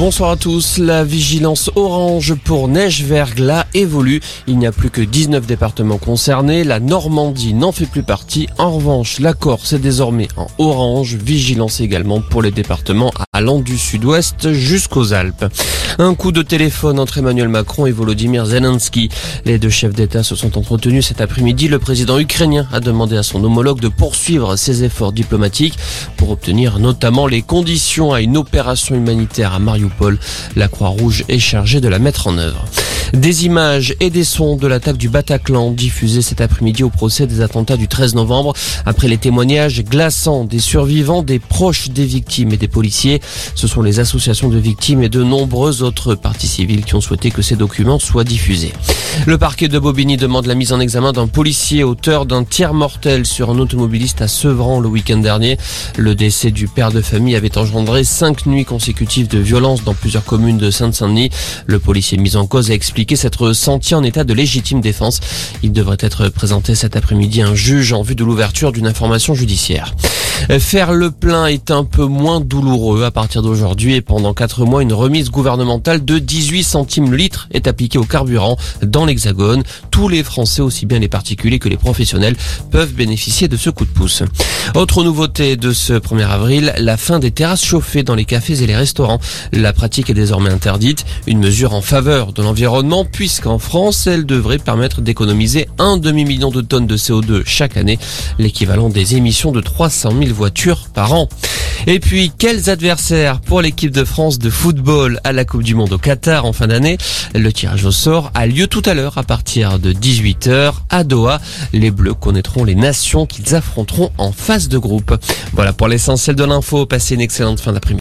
Bonsoir à tous. La vigilance orange pour neige-verglas évolue. Il n'y a plus que 19 départements concernés. La Normandie n'en fait plus partie. En revanche, la Corse est désormais en orange. Vigilance également pour les départements allant du sud-ouest jusqu'aux Alpes. Un coup de téléphone entre Emmanuel Macron et Volodymyr Zelensky. Les deux chefs d'État se sont entretenus cet après-midi. Le président ukrainien a demandé à son homologue de poursuivre ses efforts diplomatiques pour obtenir notamment les conditions à une opération humanitaire à Mariupol. La Croix-Rouge est chargée de la mettre en œuvre. Des images et des sons de l'attaque du Bataclan diffusés cet après-midi au procès des attentats du 13 novembre. Après les témoignages glaçants des survivants, des proches des victimes et des policiers, ce sont les associations de victimes et de nombreuses autres parties civiles qui ont souhaité que ces documents soient diffusés. Le parquet de Bobigny demande la mise en examen d'un policier auteur d'un tir mortel sur un automobiliste à Sevran le week-end dernier. Le décès du père de famille avait engendré cinq nuits consécutives de violence dans plusieurs communes de Sainte-Saint-Denis. Le policier mis en cause a expliqué s'être senti en état de légitime défense. Il devrait être présenté cet après-midi à un juge en vue de l'ouverture d'une information judiciaire. Faire le plein est un peu moins douloureux à partir d'aujourd'hui et pendant 4 mois, une remise gouvernementale de 18 centimes le litre est appliquée au carburant dans l'Hexagone. Tous les Français, aussi bien les particuliers que les professionnels, peuvent bénéficier de ce coup de pouce. Autre nouveauté de ce 1er avril, la fin des terrasses chauffées dans les cafés et les restaurants. La pratique est désormais interdite, une mesure en faveur de l'environnement puisqu'en France, elle devrait permettre d'économiser un demi-million de tonnes de CO2 chaque année, l'équivalent des émissions de 300 000 voitures par an. Et puis, quels adversaires pour l'équipe de France de football à la Coupe du Monde au Qatar en fin d'année? Le tirage au sort a lieu tout à l'heure à partir de 18h à Doha. Les Bleus connaîtront les nations qu'ils affronteront en phase de groupe. Voilà pour l'essentiel de l'info. Passez une excellente fin d'après-midi.